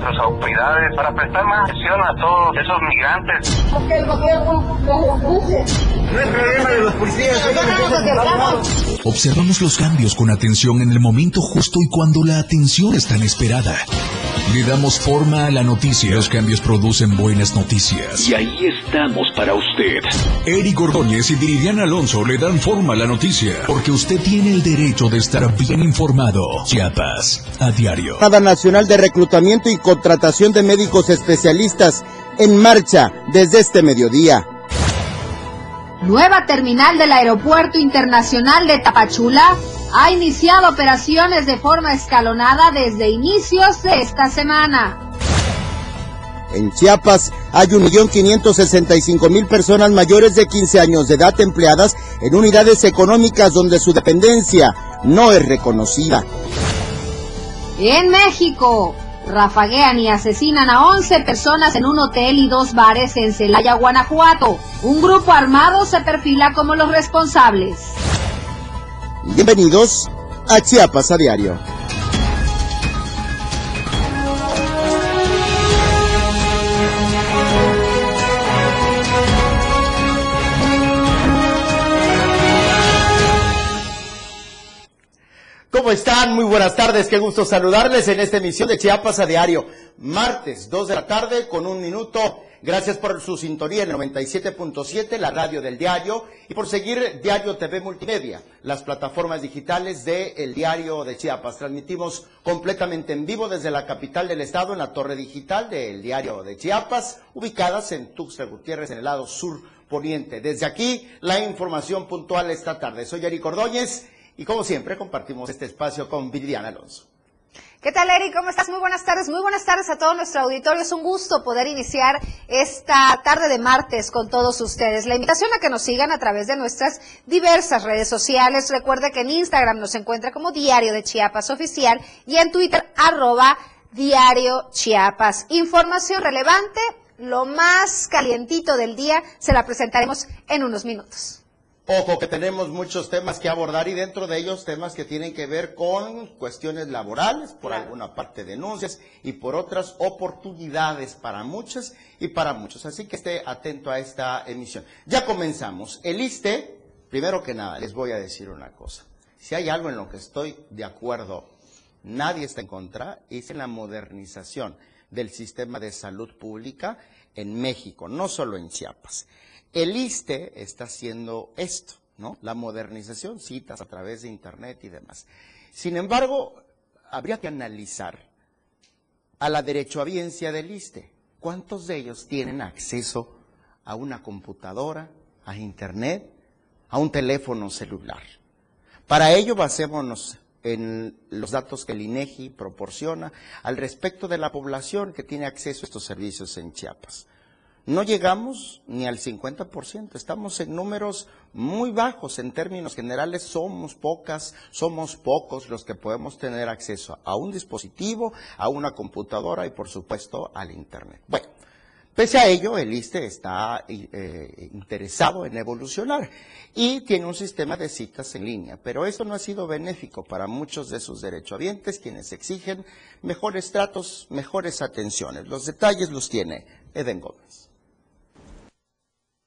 nuestras autoridades para prestar más atención a todos esos migrantes. Porque el gobierno los No es problema de los policías. Observamos los cambios con atención en el momento justo y cuando la atención es tan esperada. Le damos forma a la noticia. Los cambios producen buenas noticias. Y ahí estamos para usted. Eric Ordóñez y Viridian Alonso le dan forma a la noticia. Porque usted tiene el derecho de estar bien informado. Chiapas, a diario. Nada Nacional de Reclutamiento y Contratación de Médicos Especialistas en marcha desde este mediodía. Nueva terminal del Aeropuerto Internacional de Tapachula ha iniciado operaciones de forma escalonada desde inicios de esta semana. En Chiapas hay 1.565.000 personas mayores de 15 años de edad empleadas en unidades económicas donde su dependencia no es reconocida. En México, rafaguean y asesinan a 11 personas en un hotel y dos bares en Celaya, Guanajuato. Un grupo armado se perfila como los responsables. Bienvenidos a Chiapas a Diario. ¿Cómo están? Muy buenas tardes, qué gusto saludarles en esta emisión de Chiapas a Diario. Martes, 2 de la tarde, con un minuto. Gracias por su sintonía en el 97.7, la radio del diario, y por seguir Diario TV Multimedia, las plataformas digitales de El Diario de Chiapas. Transmitimos completamente en vivo desde la capital del estado, en la torre digital del Diario de Chiapas, ubicadas en Tuxtla Gutiérrez, en el lado sur poniente. Desde aquí, la información puntual esta tarde. Soy Eric Ordóñez y como siempre compartimos este espacio con Viridiana Alonso. ¿Qué tal, Eric? ¿Cómo estás? Muy buenas tardes. Muy buenas tardes a todo nuestro auditorio. Es un gusto poder iniciar esta tarde de martes con todos ustedes. La invitación a que nos sigan a través de nuestras diversas redes sociales. Recuerde que en Instagram nos encuentra como Diario de Chiapas Oficial y en Twitter arroba Diario Chiapas. Información relevante, lo más calientito del día, se la presentaremos en unos minutos. Ojo que tenemos muchos temas que abordar y dentro de ellos temas que tienen que ver con cuestiones laborales, por alguna parte denuncias y por otras oportunidades para muchas y para muchos. Así que esté atento a esta emisión. Ya comenzamos. El ISTE, primero que nada, les voy a decir una cosa. Si hay algo en lo que estoy de acuerdo, nadie está en contra, es en la modernización del sistema de salud pública en México, no solo en Chiapas. El ISTE está haciendo esto, ¿no? La modernización, citas a través de Internet y demás. Sin embargo, habría que analizar a la derechohabiencia del ISTE. ¿Cuántos de ellos tienen acceso a una computadora, a Internet, a un teléfono celular? Para ello basémonos en los datos que el INEGI proporciona al respecto de la población que tiene acceso a estos servicios en Chiapas. No llegamos ni al 50%, estamos en números muy bajos en términos generales, somos pocas, somos pocos los que podemos tener acceso a un dispositivo, a una computadora y por supuesto al Internet. Bueno, pese a ello, el ISTE está eh, interesado en evolucionar y tiene un sistema de citas en línea, pero eso no ha sido benéfico para muchos de sus derechohabientes, quienes exigen mejores tratos, mejores atenciones. Los detalles los tiene Eden Gómez.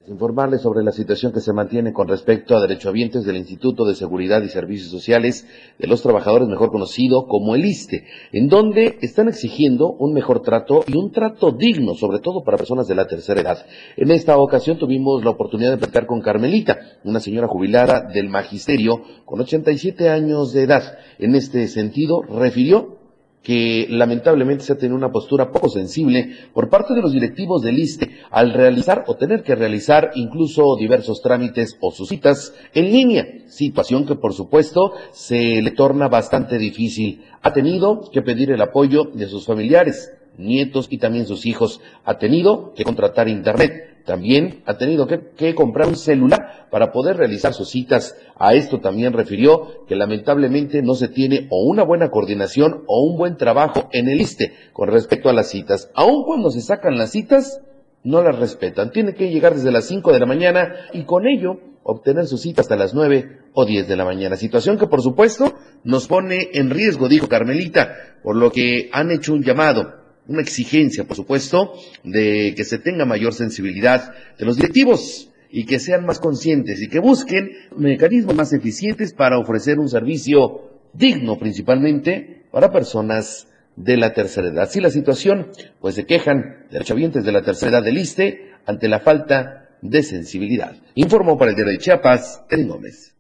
Informarles sobre la situación que se mantiene con respecto a derechohabientes del Instituto de Seguridad y Servicios Sociales de los Trabajadores, mejor conocido como el ISTE, en donde están exigiendo un mejor trato y un trato digno, sobre todo para personas de la tercera edad. En esta ocasión tuvimos la oportunidad de platicar con Carmelita, una señora jubilada del Magisterio con 87 años de edad. En este sentido, refirió que lamentablemente se ha tenido una postura poco sensible por parte de los directivos del ISTE al realizar o tener que realizar incluso diversos trámites o sus citas en línea, situación que por supuesto se le torna bastante difícil. Ha tenido que pedir el apoyo de sus familiares, nietos y también sus hijos. Ha tenido que contratar internet también ha tenido que, comprar un celular para poder realizar sus citas. A esto también refirió que lamentablemente no se tiene o una buena coordinación o un buen trabajo en el ISTE con respecto a las citas. Aun cuando se sacan las citas, no las respetan. Tiene que llegar desde las 5 de la mañana y con ello obtener su cita hasta las 9 o 10 de la mañana. Situación que por supuesto nos pone en riesgo, dijo Carmelita, por lo que han hecho un llamado una exigencia, por supuesto, de que se tenga mayor sensibilidad de los directivos y que sean más conscientes y que busquen mecanismos más eficientes para ofrecer un servicio digno principalmente para personas de la tercera edad. Si la situación, pues se quejan derechohabientes de la tercera edad del ISTE ante la falta de sensibilidad. Informó para el Diario de Chiapas, Erin Gómez.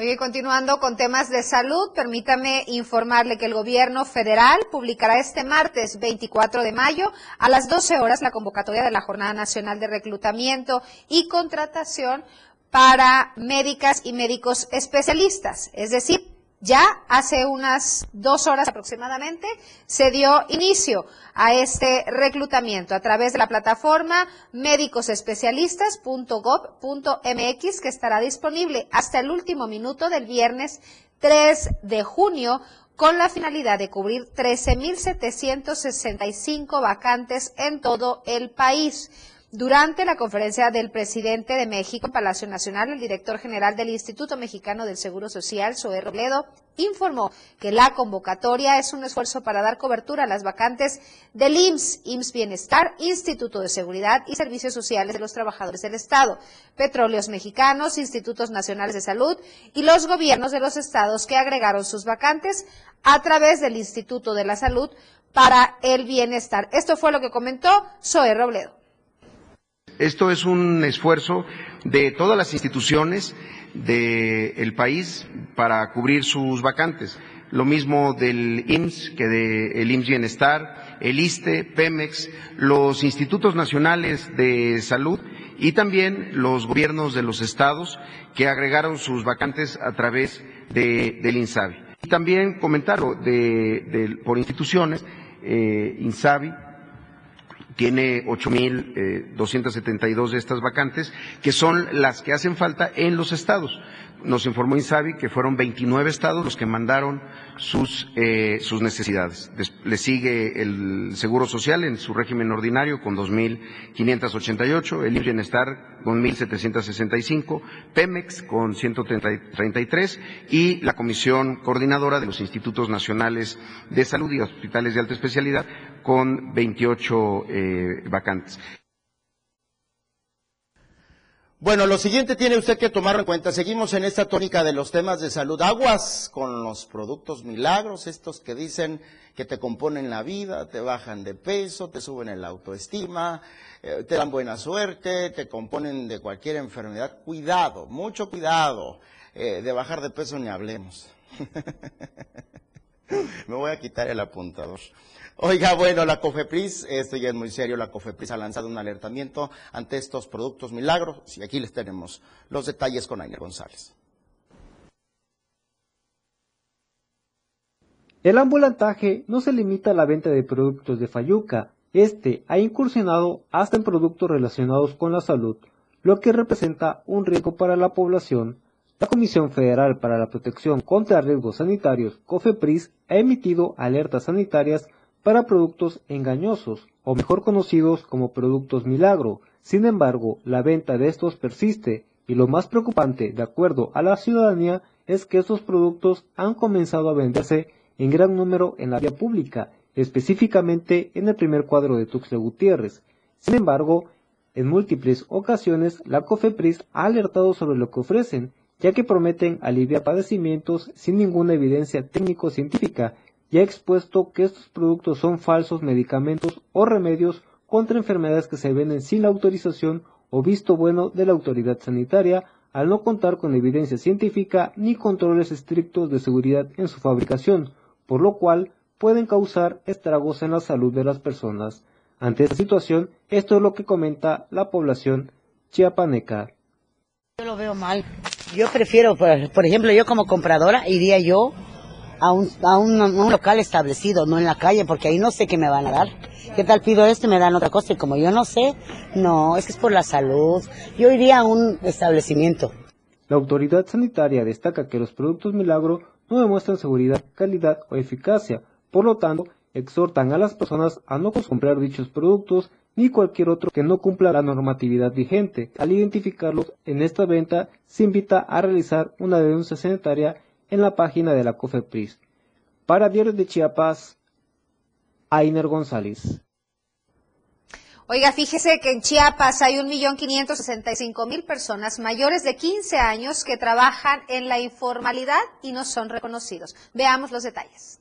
Oye, continuando con temas de salud, permítame informarle que el gobierno federal publicará este martes 24 de mayo a las 12 horas la convocatoria de la Jornada Nacional de Reclutamiento y Contratación para médicas y médicos especialistas, es decir, ya hace unas dos horas aproximadamente se dio inicio a este reclutamiento a través de la plataforma médicosespecialistas.gov.mx que estará disponible hasta el último minuto del viernes 3 de junio con la finalidad de cubrir 13.765 vacantes en todo el país. Durante la conferencia del presidente de México en Palacio Nacional, el director general del Instituto Mexicano del Seguro Social, Zoé Robledo, informó que la convocatoria es un esfuerzo para dar cobertura a las vacantes del IMSS, IMSS Bienestar, Instituto de Seguridad y Servicios Sociales de los Trabajadores del Estado, Petróleos Mexicanos, Institutos Nacionales de Salud y los gobiernos de los estados que agregaron sus vacantes a través del Instituto de la Salud para el Bienestar. Esto fue lo que comentó Zoé Robledo. Esto es un esfuerzo de todas las instituciones del país para cubrir sus vacantes. Lo mismo del IMSS que del IMSS Bienestar, el ISTE, Pemex, los institutos nacionales de salud y también los gobiernos de los estados que agregaron sus vacantes a través del INSABI. Y también comentarlo por instituciones, eh, INSABI, tiene 8.272 de estas vacantes, que son las que hacen falta en los estados nos informó Insabi que fueron 29 estados los que mandaron sus, eh, necesidades. le sigue el Seguro Social en su régimen ordinario con 2.588, el Bienestar con 1.765, Pemex con 133 y la Comisión Coordinadora de los Institutos Nacionales de Salud y Hospitales de Alta Especialidad con 28 eh, vacantes. Bueno, lo siguiente tiene usted que tomar en cuenta. Seguimos en esta tónica de los temas de salud. Aguas con los productos milagros, estos que dicen que te componen la vida, te bajan de peso, te suben el autoestima, eh, te dan buena suerte, te componen de cualquier enfermedad. Cuidado, mucho cuidado. Eh, de bajar de peso ni hablemos. Me voy a quitar el apuntador. Oiga, bueno, la COFEPRIS, esto ya es muy serio, la COFEPRIS ha lanzado un alertamiento ante estos productos milagros y aquí les tenemos los detalles con Ainer González. El ambulantaje no se limita a la venta de productos de Fayuca, este ha incursionado hasta en productos relacionados con la salud, lo que representa un riesgo para la población. La Comisión Federal para la Protección contra Riesgos Sanitarios, COFEPRIS, ha emitido alertas sanitarias para productos engañosos, o mejor conocidos como productos milagro. Sin embargo, la venta de estos persiste y lo más preocupante, de acuerdo a la ciudadanía, es que estos productos han comenzado a venderse en gran número en la vía pública, específicamente en el primer cuadro de Tuxtla Gutiérrez. Sin embargo, en múltiples ocasiones la COFEPRIS ha alertado sobre lo que ofrecen, ya que prometen aliviar padecimientos sin ninguna evidencia técnico-científica y ha expuesto que estos productos son falsos medicamentos o remedios contra enfermedades que se venden sin la autorización o visto bueno de la autoridad sanitaria al no contar con evidencia científica ni controles estrictos de seguridad en su fabricación, por lo cual pueden causar estragos en la salud de las personas. Ante esta situación, esto es lo que comenta la población chiapaneca. Yo lo veo mal. Yo prefiero, por ejemplo, yo como compradora iría yo a, un, a un, local establecido, no en la calle, porque ahí no sé qué me van a dar. ¿Qué tal pido esto y me dan otra cosa? Y como yo no sé, no, es que es por la salud. Yo iría a un establecimiento. La autoridad sanitaria destaca que los productos milagro no demuestran seguridad, calidad o eficacia. Por lo tanto, exhortan a las personas a no comprar dichos productos ni cualquier otro que no cumpla la normatividad vigente. Al identificarlos en esta venta, se invita a realizar una denuncia sanitaria en la página de la COFEPRIS. Para Diario de Chiapas, Ainer González. Oiga, fíjese que en Chiapas hay 1.565.000 personas mayores de 15 años que trabajan en la informalidad y no son reconocidos. Veamos los detalles.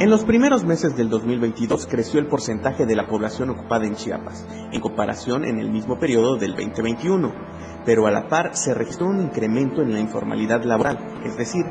En los primeros meses del 2022 creció el porcentaje de la población ocupada en Chiapas, en comparación en el mismo periodo del 2021, pero a la par se registró un incremento en la informalidad laboral, es decir,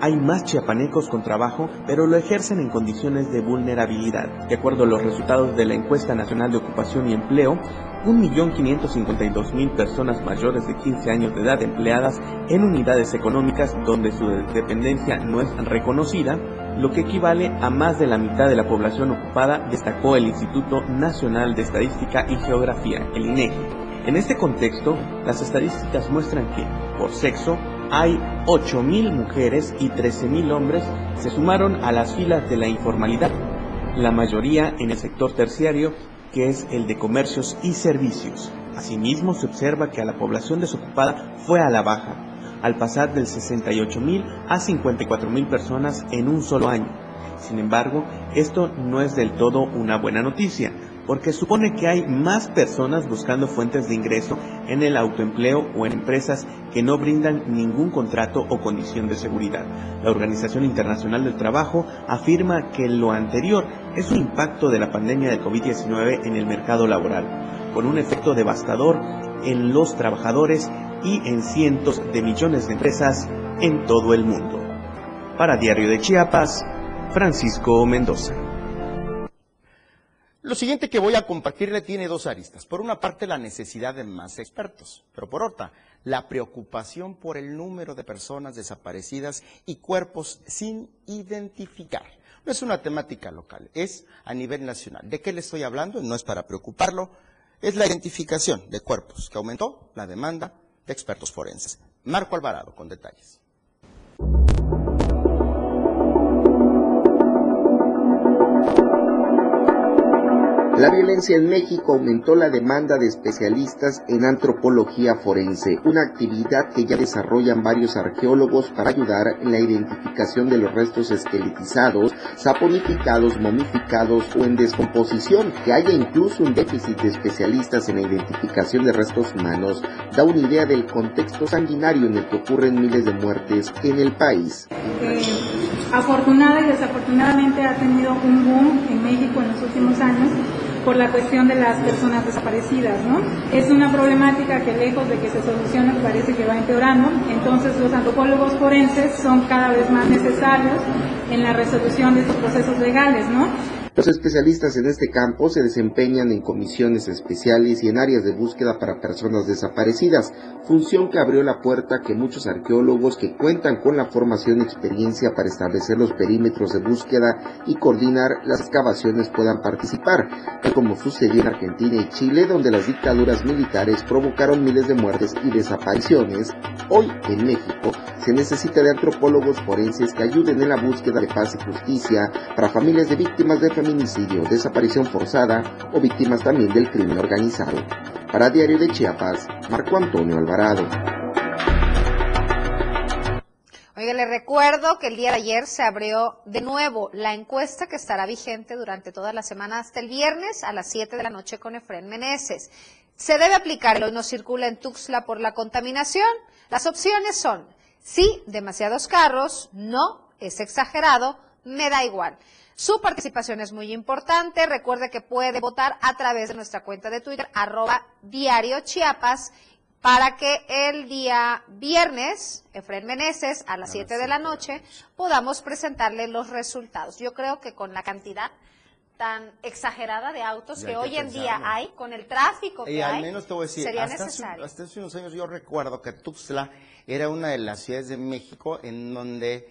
hay más chiapanecos con trabajo, pero lo ejercen en condiciones de vulnerabilidad. De acuerdo a los resultados de la Encuesta Nacional de Ocupación y Empleo, 1.552.000 personas mayores de 15 años de edad empleadas en unidades económicas donde su dependencia no es reconocida, lo que equivale a más de la mitad de la población ocupada, destacó el Instituto Nacional de Estadística y Geografía, el INEGI. En este contexto, las estadísticas muestran que, por sexo, hay 8.000 mujeres y 13.000 hombres se sumaron a las filas de la informalidad, la mayoría en el sector terciario, que es el de comercios y servicios. Asimismo, se observa que a la población desocupada fue a la baja, al pasar del 68.000 a 54.000 personas en un solo año. Sin embargo, esto no es del todo una buena noticia, porque supone que hay más personas buscando fuentes de ingreso en el autoempleo o en empresas que no brindan ningún contrato o condición de seguridad. La Organización Internacional del Trabajo afirma que lo anterior es un impacto de la pandemia de COVID-19 en el mercado laboral, con un efecto devastador en los trabajadores y en cientos de millones de empresas en todo el mundo. Para Diario de Chiapas, Francisco Mendoza. Lo siguiente que voy a compartirle tiene dos aristas. Por una parte, la necesidad de más expertos, pero por otra, la preocupación por el número de personas desaparecidas y cuerpos sin identificar. No es una temática local, es a nivel nacional. ¿De qué le estoy hablando? No es para preocuparlo, es la identificación de cuerpos, que aumentó la demanda de expertos forenses. Marco Alvarado, con detalles. La violencia en México aumentó la demanda de especialistas en antropología forense, una actividad que ya desarrollan varios arqueólogos para ayudar en la identificación de los restos esqueletizados, saponificados, momificados o en descomposición. Que haya incluso un déficit de especialistas en la identificación de restos humanos da una idea del contexto sanguinario en el que ocurren miles de muertes en el país. Eh, afortunada y desafortunadamente ha tenido un boom en México en los últimos años por la cuestión de las personas desaparecidas, ¿no? Es una problemática que lejos de que se solucione parece que va empeorando, entonces los antropólogos forenses son cada vez más necesarios en la resolución de estos procesos legales, ¿no? Los especialistas en este campo se desempeñan en comisiones especiales y en áreas de búsqueda para personas desaparecidas, función que abrió la puerta que muchos arqueólogos que cuentan con la formación y experiencia para establecer los perímetros de búsqueda y coordinar las excavaciones puedan participar, como sucedió en Argentina y Chile, donde las dictaduras militares provocaron miles de muertes y desapariciones. Hoy en México se necesita de antropólogos forenses que ayuden en la búsqueda de paz y justicia para familias de víctimas de feminicidio, desaparición forzada o víctimas también del crimen organizado. Para Diario de Chiapas, Marco Antonio Alvarado. Oiga, le recuerdo que el día de ayer se abrió de nuevo la encuesta que estará vigente durante toda la semana hasta el viernes a las 7 de la noche con Efren Meneses. Se debe aplicar, hoy no circula en Tuxtla por la contaminación. Las opciones son sí, demasiados carros, no, es exagerado, me da igual. Su participación es muy importante. Recuerde que puede votar a través de nuestra cuenta de Twitter, arroba diario Chiapas, para que el día viernes, Efren Meneses, a las 7 de la noche, podamos presentarle los resultados. Yo creo que con la cantidad tan exagerada de autos que hoy en día hay, con el tráfico que y al hay, menos te voy a decir, sería hasta, necesario. Hace, hasta hace unos años yo recuerdo que Tuxtla era una de las ciudades de México en donde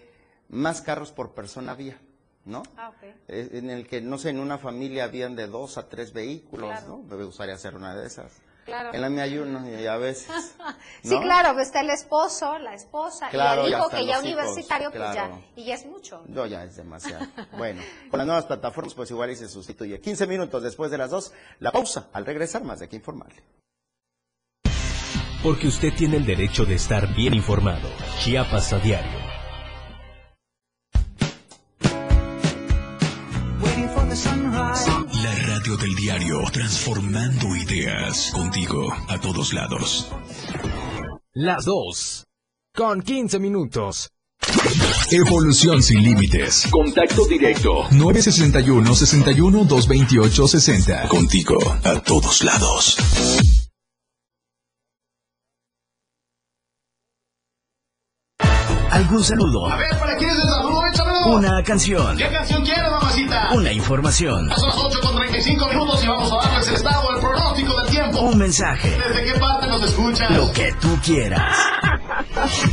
más carros por persona había. ¿No? Ah, ok. Eh, En el que, no sé, en una familia habían de dos a tres vehículos, Claro. ¿no? Me gustaría hacer una de esas. Claro. En la mía hay uno y a veces. Sí, claro, está el esposo, la esposa Claro, y el hijo que ya hijos, universitario, pues claro. ya, y ya es mucho. No, ya es demasiado. bueno, con las nuevas plataformas, pues igual y se sustituye. 15 minutos después de las dos, la pausa. Al regresar, más de que informarle. Porque usted tiene el derecho de estar bien informado. Chiapas a diario. La radio del diario, transformando ideas contigo a todos lados. Las 2. Con 15 minutos. Evolución sin límites. Contacto directo. 961 61 228 60. Contigo a todos lados. ¿Algún saludo? A ver, ¿para quién es el saludo? Échamelo. Una canción. ¿Qué canción quieres, mamacita? Una información. Son las 8 con 35 minutos y vamos a darles el estado, el pronóstico del tiempo. Un mensaje. ¿Desde qué parte nos escuchas? Lo que tú quieras.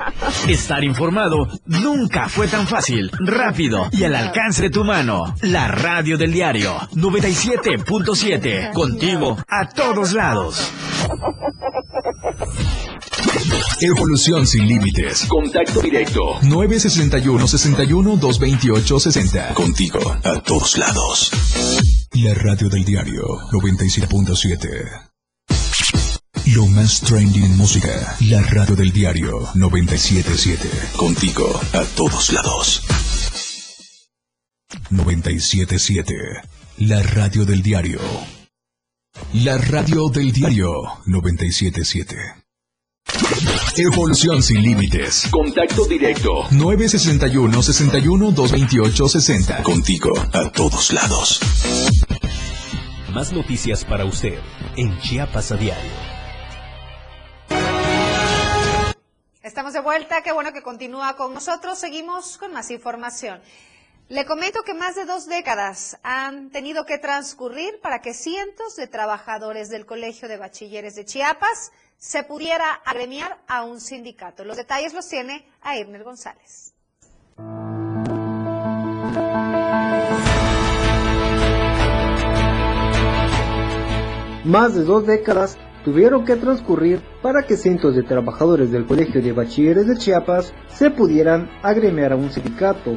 Estar informado nunca fue tan fácil, rápido y al alcance de tu mano. La radio del diario 97.7. Contigo a todos lados. Evolución sin límites. Contacto directo. 961 61 228 60. Contigo a todos lados. La radio del diario 97.7. Lo más trending en música. La radio del diario 977. Contigo a todos lados. 977. La radio del diario. La radio del diario 977. Evolución sin límites. Contacto directo. 961 61 228 60. Contigo a todos lados. Más noticias para usted en Chiapas a diario. Estamos de vuelta, qué bueno que continúa con nosotros. Seguimos con más información. Le comento que más de dos décadas han tenido que transcurrir para que cientos de trabajadores del Colegio de Bachilleres de Chiapas se pudiera agremiar a un sindicato. Los detalles los tiene Airner González. Más de dos décadas tuvieron que transcurrir para que cientos de trabajadores del Colegio de Bachilleres de Chiapas se pudieran agremiar a un sindicato,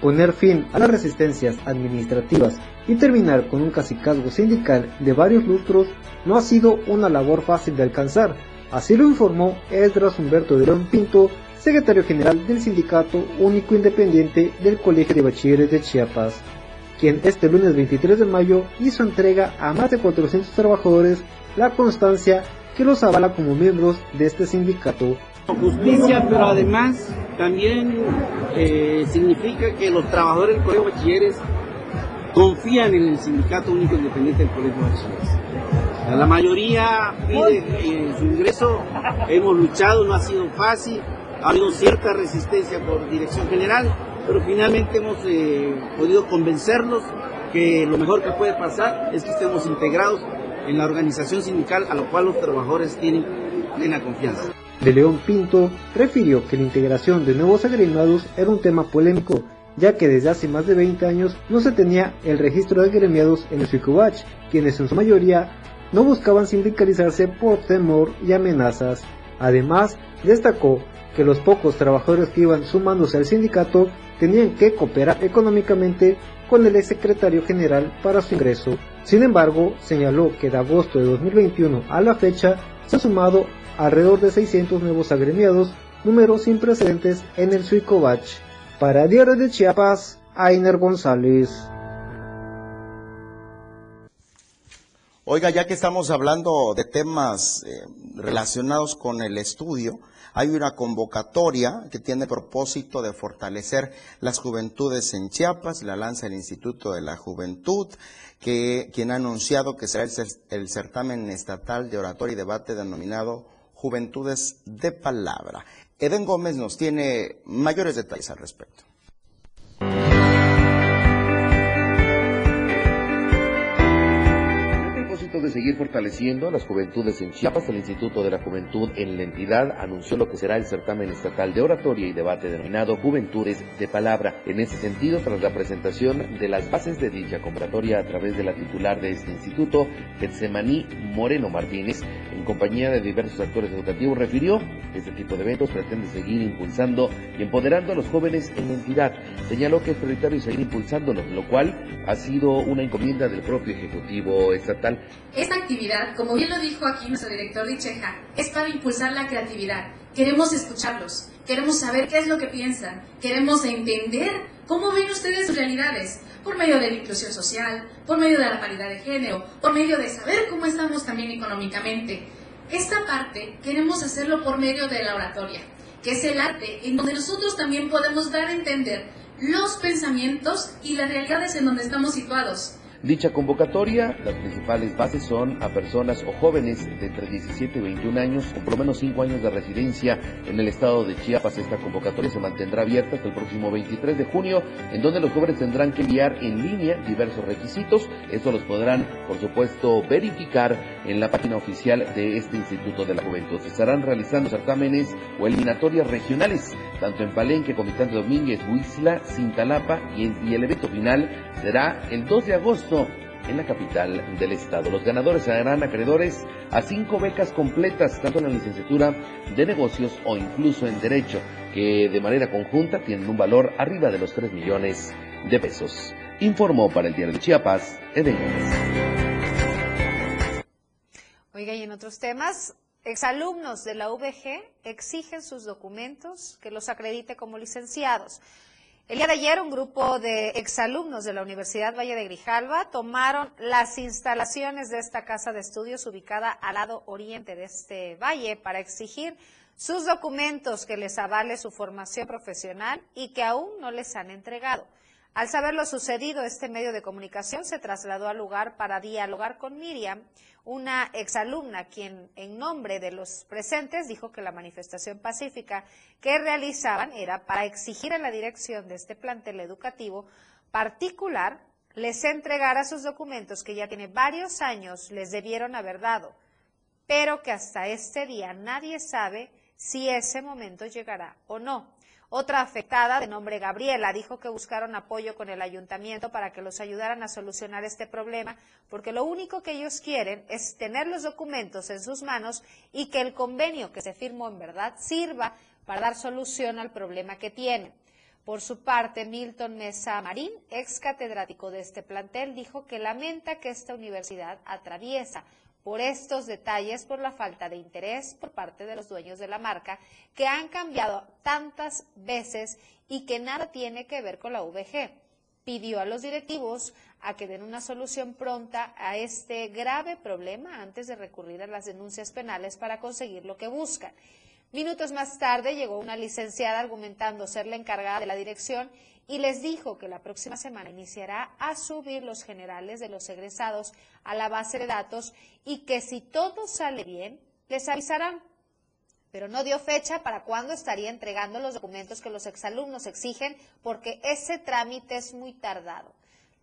poner fin a las resistencias administrativas y terminar con un casicazgo sindical de varios lustros no ha sido una labor fácil de alcanzar. Así lo informó Esdras Humberto de León Pinto, secretario general del Sindicato Único Independiente del Colegio de Bachilleres de Chiapas, quien este lunes 23 de mayo hizo entrega a más de 400 trabajadores la constancia que los avala como miembros de este sindicato. Justicia, pero además también eh, significa que los trabajadores del Colegio de Bachilleres confían en el Sindicato Único Independiente del Colegio de Bachilleres. La mayoría pide su ingreso, hemos luchado, no ha sido fácil, ha habido cierta resistencia por dirección general, pero finalmente hemos eh, podido convencerlos que lo mejor que puede pasar es que estemos integrados en la organización sindical a lo cual los trabajadores tienen plena confianza. De León Pinto refirió que la integración de nuevos agremiados era un tema polémico, ya que desde hace más de 20 años no se tenía el registro de agremiados en el Suicubach, quienes en su mayoría no buscaban sindicalizarse por temor y amenazas. Además, destacó que los pocos trabajadores que iban sumándose al sindicato tenían que cooperar económicamente con el secretario general para su ingreso. Sin embargo, señaló que de agosto de 2021 a la fecha se han sumado alrededor de 600 nuevos agremiados, números sin precedentes en el Suicobach. Para Diario de Chiapas, Ainer González. Oiga, ya que estamos hablando de temas eh, relacionados con el estudio, hay una convocatoria que tiene propósito de fortalecer las juventudes en Chiapas, la lanza el Instituto de la Juventud, que quien ha anunciado que será el, cer- el certamen estatal de oratoria y debate denominado Juventudes de Palabra. Eden Gómez nos tiene mayores detalles al respecto. De seguir fortaleciendo a las juventudes en Chiapas, el Instituto de la Juventud en la entidad anunció lo que será el certamen estatal de oratoria y debate denominado Juventudes de Palabra. En ese sentido, tras la presentación de las bases de dicha convocatoria a través de la titular de este instituto, Getsemaní Moreno Martínez, en compañía de diversos actores educativos, refirió que este tipo de eventos pretende seguir impulsando y empoderando a los jóvenes en la entidad. Señaló que es prioritario seguir impulsándolos, lo cual ha sido una encomienda del propio Ejecutivo Estatal. Esta actividad, como bien lo dijo aquí nuestro director Dicheja, es para impulsar la creatividad. Queremos escucharlos, queremos saber qué es lo que piensan, queremos entender cómo ven ustedes sus realidades, por medio de la inclusión social, por medio de la paridad de género, por medio de saber cómo estamos también económicamente. Esta parte queremos hacerlo por medio de la oratoria, que es el arte en donde nosotros también podemos dar a entender los pensamientos y las realidades en donde estamos situados. Dicha convocatoria, las principales bases son a personas o jóvenes de entre 17 y 21 años con por lo menos 5 años de residencia en el estado de Chiapas. Esta convocatoria se mantendrá abierta hasta el próximo 23 de junio, en donde los jóvenes tendrán que enviar en línea diversos requisitos. Estos los podrán, por supuesto, verificar en la página oficial de este Instituto de la Juventud. Se estarán realizando certámenes o eliminatorias regionales, tanto en Palenque, Comitán de Domínguez, Huixla, Cintalapa y, y el evento final será el 2 de agosto en la capital del estado. Los ganadores serán acreedores a cinco becas completas, tanto en la licenciatura de negocios o incluso en derecho, que de manera conjunta tienen un valor arriba de los 3 millones de pesos. Informó para el diario de Chiapas, Eden. Oiga, y en otros temas, exalumnos de la VG exigen sus documentos que los acredite como licenciados. El día de ayer, un grupo de exalumnos de la Universidad Valle de Grijalva tomaron las instalaciones de esta casa de estudios ubicada al lado oriente de este valle para exigir sus documentos que les avale su formación profesional y que aún no les han entregado. Al saber lo sucedido, este medio de comunicación se trasladó al lugar para dialogar con Miriam, una exalumna quien en nombre de los presentes dijo que la manifestación pacífica que realizaban era para exigir a la dirección de este plantel educativo particular les entregara sus documentos que ya tiene varios años les debieron haber dado, pero que hasta este día nadie sabe si ese momento llegará o no. Otra afectada, de nombre Gabriela, dijo que buscaron apoyo con el ayuntamiento para que los ayudaran a solucionar este problema, porque lo único que ellos quieren es tener los documentos en sus manos y que el convenio que se firmó en verdad sirva para dar solución al problema que tienen. Por su parte, Milton Mesa Marín, ex catedrático de este plantel, dijo que lamenta que esta universidad atraviesa por estos detalles, por la falta de interés por parte de los dueños de la marca, que han cambiado tantas veces y que nada tiene que ver con la VG. Pidió a los directivos a que den una solución pronta a este grave problema antes de recurrir a las denuncias penales para conseguir lo que buscan. Minutos más tarde llegó una licenciada argumentando ser la encargada de la dirección y les dijo que la próxima semana iniciará a subir los generales de los egresados a la base de datos y que si todo sale bien, les avisarán. Pero no dio fecha para cuándo estaría entregando los documentos que los exalumnos exigen porque ese trámite es muy tardado.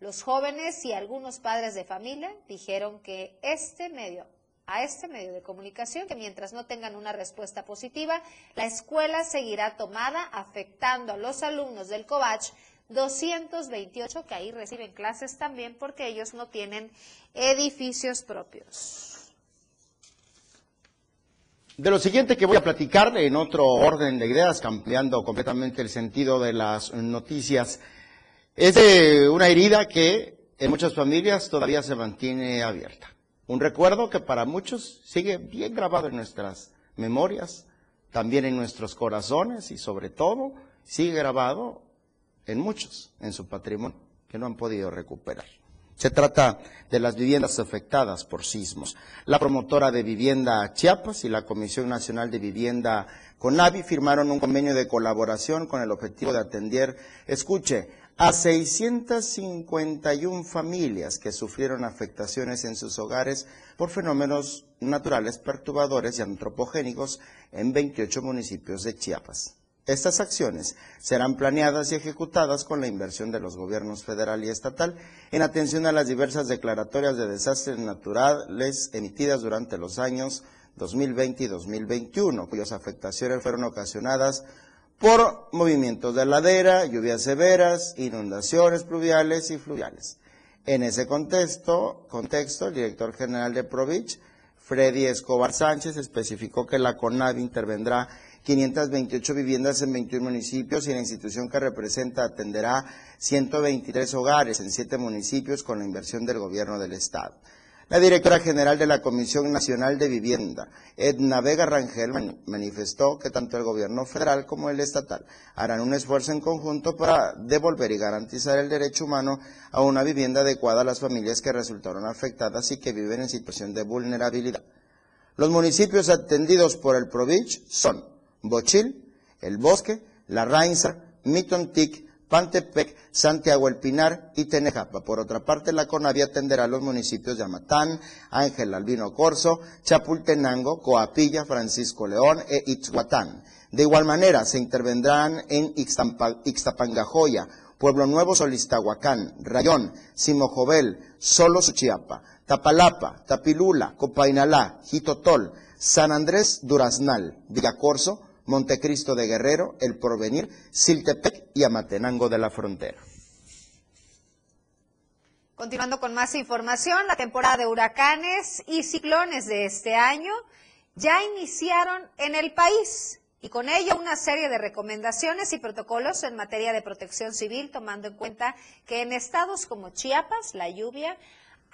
Los jóvenes y algunos padres de familia dijeron que este medio a este medio de comunicación que mientras no tengan una respuesta positiva, la escuela seguirá tomada afectando a los alumnos del COVACH 228 que ahí reciben clases también porque ellos no tienen edificios propios. De lo siguiente que voy a platicar en otro orden de ideas, ampliando completamente el sentido de las noticias, es de una herida que en muchas familias todavía se mantiene abierta. Un recuerdo que para muchos sigue bien grabado en nuestras memorias, también en nuestros corazones y sobre todo sigue grabado en muchos, en su patrimonio, que no han podido recuperar. Se trata de las viviendas afectadas por sismos. La promotora de vivienda Chiapas y la Comisión Nacional de Vivienda CONAVI firmaron un convenio de colaboración con el objetivo de atender, escuche, a 651 familias que sufrieron afectaciones en sus hogares por fenómenos naturales perturbadores y antropogénicos en 28 municipios de Chiapas. Estas acciones serán planeadas y ejecutadas con la inversión de los gobiernos federal y estatal en atención a las diversas declaratorias de desastres naturales emitidas durante los años 2020 y 2021, cuyas afectaciones fueron ocasionadas por movimientos de ladera, lluvias severas, inundaciones pluviales y fluviales. En ese contexto, contexto el director general de Provich, Freddy Escobar Sánchez, especificó que la CONAV intervendrá 528 viviendas en 21 municipios y la institución que representa atenderá 123 hogares en 7 municipios con la inversión del gobierno del Estado. La directora general de la Comisión Nacional de Vivienda, Edna Vega Rangel, manifestó que tanto el gobierno federal como el estatal harán un esfuerzo en conjunto para devolver y garantizar el derecho humano a una vivienda adecuada a las familias que resultaron afectadas y que viven en situación de vulnerabilidad. Los municipios atendidos por el Provich son Bochil, El Bosque, La Rainza, Mitontic, Pantepec, Santiago El Pinar y Tenejapa. Por otra parte, la CONAVI atenderá a los municipios de Amatán, Ángel Albino Corso, Chapultenango, Coapilla, Francisco León e Itzhuatán. De igual manera, se intervendrán en Ixtapangajoya, Pueblo Nuevo Solistahuacán, Rayón, Simojovel, Solo Suchiapa, Tapalapa, Tapilula, Copainalá, Jitotol, San Andrés Duraznal, Villacorso, Montecristo de Guerrero, El Porvenir, Siltepec y Amatenango de la Frontera. Continuando con más información, la temporada de huracanes y ciclones de este año ya iniciaron en el país y con ello una serie de recomendaciones y protocolos en materia de protección civil, tomando en cuenta que en estados como Chiapas la lluvia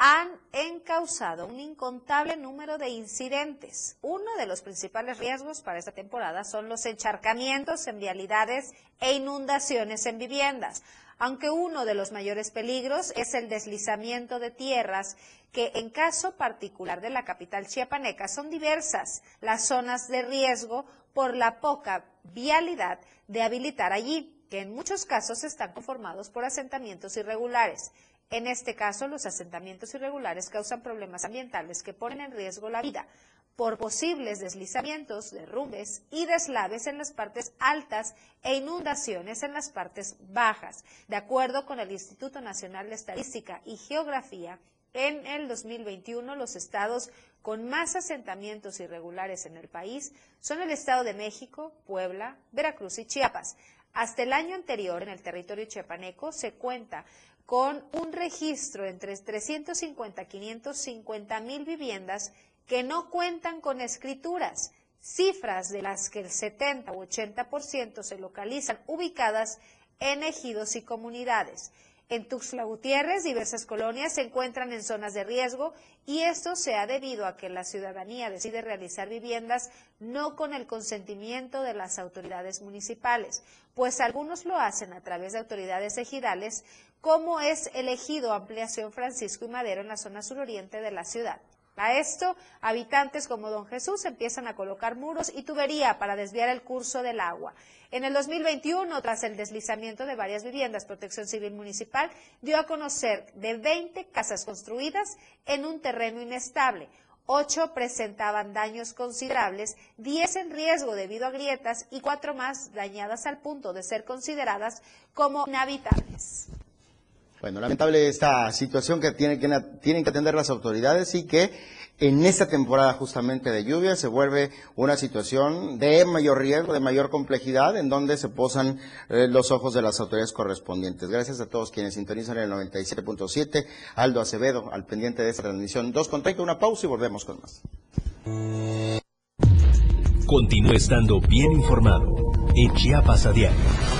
han encausado un incontable número de incidentes. Uno de los principales riesgos para esta temporada son los encharcamientos en vialidades e inundaciones en viviendas, aunque uno de los mayores peligros es el deslizamiento de tierras, que en caso particular de la capital chiapaneca son diversas las zonas de riesgo por la poca vialidad de habilitar allí, que en muchos casos están conformados por asentamientos irregulares. En este caso, los asentamientos irregulares causan problemas ambientales que ponen en riesgo la vida por posibles deslizamientos, derrumbes y deslaves en las partes altas e inundaciones en las partes bajas. De acuerdo con el Instituto Nacional de Estadística y Geografía, en el 2021 los estados con más asentamientos irregulares en el país son el Estado de México, Puebla, Veracruz y Chiapas. Hasta el año anterior, en el territorio chiapaneco, se cuenta con un registro entre 350 y 550 mil viviendas que no cuentan con escrituras, cifras de las que el 70 u 80% se localizan ubicadas en ejidos y comunidades. En Tuxtla Gutiérrez, diversas colonias se encuentran en zonas de riesgo y esto se ha debido a que la ciudadanía decide realizar viviendas no con el consentimiento de las autoridades municipales, pues algunos lo hacen a través de autoridades ejidales, como es elegido Ampliación Francisco y Madero en la zona suroriente de la ciudad. A esto, habitantes como Don Jesús empiezan a colocar muros y tubería para desviar el curso del agua. En el 2021, tras el deslizamiento de varias viviendas, Protección Civil Municipal dio a conocer de 20 casas construidas en un terreno inestable. Ocho presentaban daños considerables, diez en riesgo debido a grietas y cuatro más dañadas al punto de ser consideradas como inhabitables. Bueno, lamentable esta situación que, tienen que atender las autoridades y que en esta temporada justamente de lluvia se vuelve una situación de mayor riesgo, de mayor complejidad, en donde se posan eh, los ojos de las autoridades correspondientes. Gracias a todos quienes sintonizan el 97.7. Aldo Acevedo, al pendiente de esta transmisión. Dos con una pausa y volvemos con más. Continúe estando bien informado en Chiapas a diario.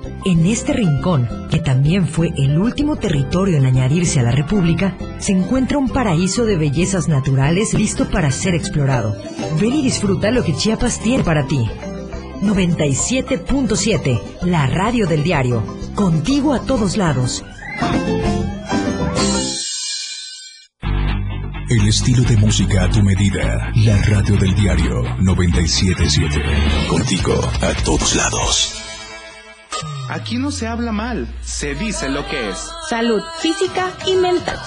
en este rincón, que también fue el último territorio en añadirse a la República, se encuentra un paraíso de bellezas naturales listo para ser explorado. Ven y disfruta lo que Chiapas tiene para ti. 97.7, la radio del diario. Contigo a todos lados. El estilo de música a tu medida. La radio del diario 977. Contigo a todos lados. Aquí no se habla mal, se dice lo que es. Salud física y mental.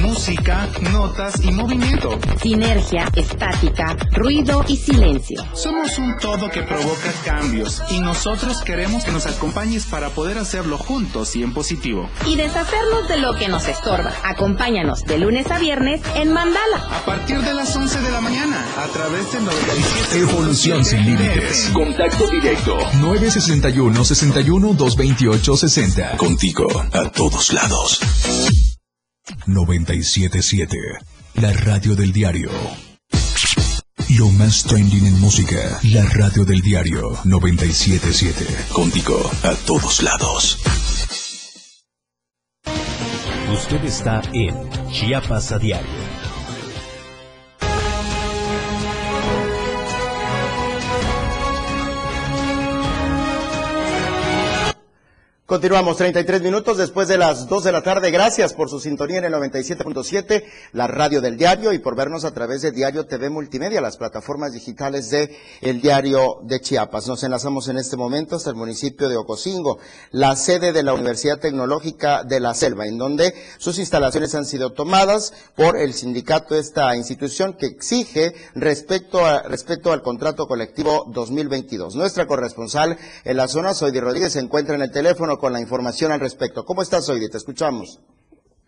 Música, notas y movimiento. Sinergia, estática, ruido y silencio. Somos un todo que provoca cambios y nosotros queremos que nos acompañes para poder hacerlo juntos y en positivo. Y deshacernos de lo que nos estorba. Acompáñanos de lunes a viernes en Mandala. A partir de las 11 de la mañana, a través de 97. Evolución sin límites. Contacto directo. 961 61 228 60. Contigo a todos lados. 977. La radio del diario. Lo más trending en música. La radio del diario 977. Contigo a todos lados. Usted está en Chiapas a diario. Continuamos 33 minutos después de las 2 de la tarde. Gracias por su sintonía en el 97.7, la radio del diario y por vernos a través de Diario TV Multimedia, las plataformas digitales de el diario de Chiapas. Nos enlazamos en este momento hasta el municipio de Ocosingo, la sede de la Universidad Tecnológica de la Selva, en donde sus instalaciones han sido tomadas por el sindicato de esta institución que exige respecto, a, respecto al contrato colectivo 2022. Nuestra corresponsal en la zona, Soydi Rodríguez, se encuentra en el teléfono con la información al respecto. ¿Cómo estás, Soydi? Te escuchamos.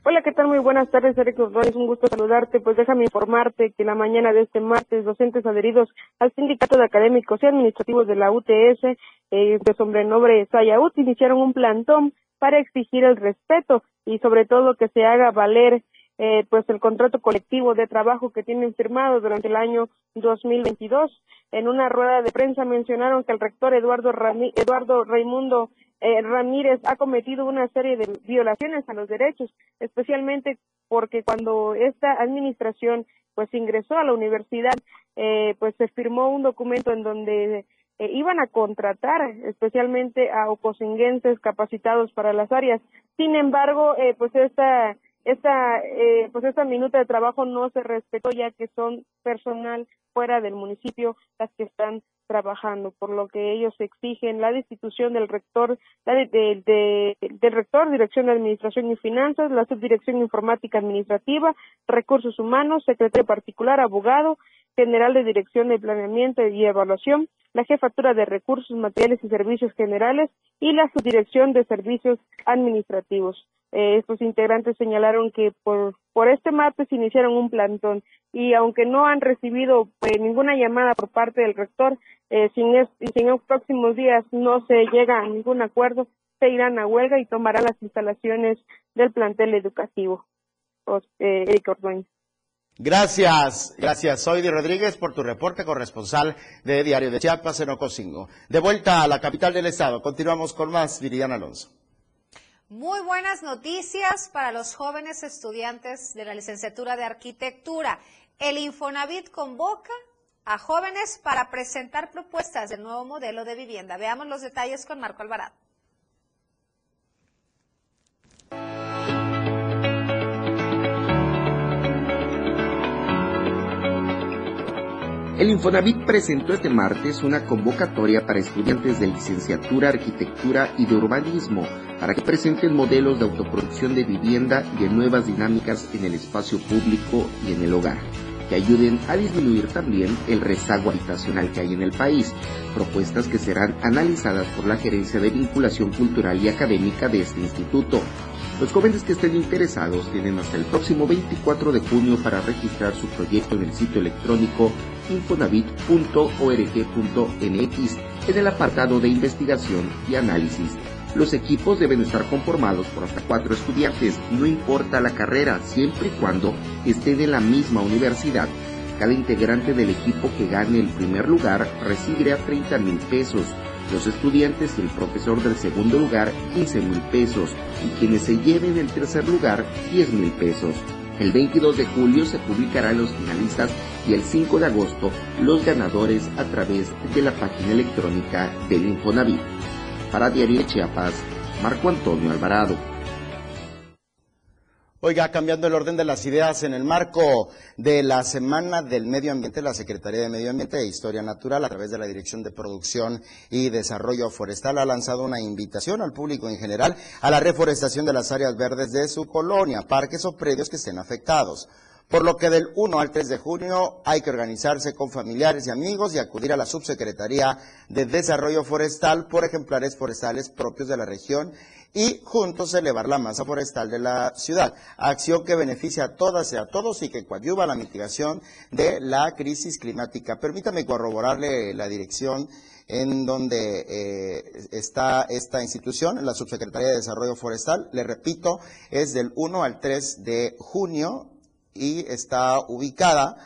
Hola, ¿qué tal? Muy buenas tardes, Eric Es un gusto saludarte. Pues déjame informarte que la mañana de este martes, docentes adheridos al Sindicato de Académicos y Administrativos de la UTS, eh, de sobrenombre Sayaut, iniciaron un plantón para exigir el respeto y sobre todo que se haga valer eh, pues el contrato colectivo de trabajo que tienen firmado durante el año 2022. En una rueda de prensa mencionaron que el rector Eduardo, Eduardo Raimundo eh, Ramírez ha cometido una serie de violaciones a los derechos, especialmente porque cuando esta administración pues ingresó a la universidad, eh, pues se firmó un documento en donde eh, iban a contratar especialmente a ocosinguenses capacitados para las áreas. Sin embargo, eh, pues esta esta eh, pues esta minuta de trabajo no se respetó ya que son personal fuera del municipio las que están trabajando, por lo que ellos exigen la destitución del rector, la de, del rector, Dirección de Administración y Finanzas, la Subdirección Informática Administrativa, Recursos Humanos, Secretario Particular, Abogado, General de Dirección de Planeamiento y Evaluación, la Jefatura de Recursos Materiales y Servicios Generales y la Subdirección de Servicios Administrativos. Eh, estos integrantes señalaron que por, por este martes iniciaron un plantón y aunque no han recibido eh, ninguna llamada por parte del rector, eh, si, en en los próximos días no se llega a ningún acuerdo, se irán a huelga y tomarán las instalaciones del plantel educativo. Eh, Eric Ordóñez. Gracias, gracias. Soy Di Rodríguez por tu reporte corresponsal de Diario de Chiapas en Ocosingo. De vuelta a la capital del estado, continuamos con más, Viridiana Alonso. Muy buenas noticias para los jóvenes estudiantes de la licenciatura de arquitectura. El Infonavit convoca a jóvenes para presentar propuestas del nuevo modelo de vivienda. Veamos los detalles con Marco Alvarado. El Infonavit presentó este martes una convocatoria para estudiantes de licenciatura, arquitectura y de urbanismo para que presenten modelos de autoproducción de vivienda y de nuevas dinámicas en el espacio público y en el hogar, que ayuden a disminuir también el rezago habitacional que hay en el país, propuestas que serán analizadas por la Gerencia de Vinculación Cultural y Académica de este instituto. Los jóvenes que estén interesados tienen hasta el próximo 24 de junio para registrar su proyecto en el sitio electrónico infonavit.org.mx en el apartado de investigación y análisis. Los equipos deben estar conformados por hasta cuatro estudiantes, no importa la carrera, siempre y cuando estén en la misma universidad. Cada integrante del equipo que gane el primer lugar recibirá 30 mil pesos. Los estudiantes y el profesor del segundo lugar 15 mil pesos y quienes se lleven el tercer lugar 10 mil pesos. El 22 de julio se publicarán los finalistas y el 5 de agosto los ganadores a través de la página electrónica del Infonavit. Para Diario de Chiapas, Marco Antonio Alvarado. Oiga, cambiando el orden de las ideas, en el marco de la Semana del Medio Ambiente, la Secretaría de Medio Ambiente e Historia Natural, a través de la Dirección de Producción y Desarrollo Forestal, ha lanzado una invitación al público en general a la reforestación de las áreas verdes de su colonia, parques o predios que estén afectados. Por lo que del 1 al 3 de junio hay que organizarse con familiares y amigos y acudir a la Subsecretaría de Desarrollo Forestal por ejemplares forestales propios de la región y juntos elevar la masa forestal de la ciudad. Acción que beneficia a todas y a todos y que coadyuva la mitigación de la crisis climática. Permítame corroborarle la dirección en donde eh, está esta institución, la Subsecretaría de Desarrollo Forestal. Le repito, es del 1 al 3 de junio y está ubicada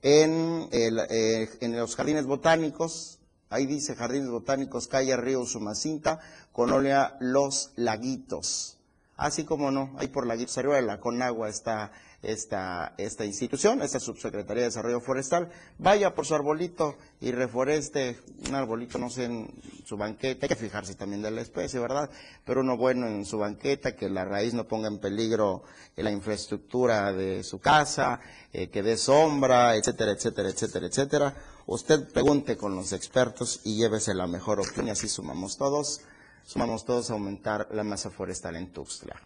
en, el, eh, en los jardines botánicos, ahí dice Jardines Botánicos, calle Río Sumacinta, Colonia Los Laguitos. Así como no, ahí por Laguitos, arriba de la Conagua está esta, esta institución, esta Subsecretaría de Desarrollo Forestal. Vaya por su arbolito y reforeste un arbolito, no sé, en su banqueta. Hay que fijarse también de la especie, ¿verdad? Pero uno bueno en su banqueta, que la raíz no ponga en peligro la infraestructura de su casa, eh, que dé sombra, etcétera, etcétera, etcétera, etcétera. Usted pregunte con los expertos y llévese la mejor opinión, así sumamos todos sumamos todos a aumentar la masa forestal en Tuxtla.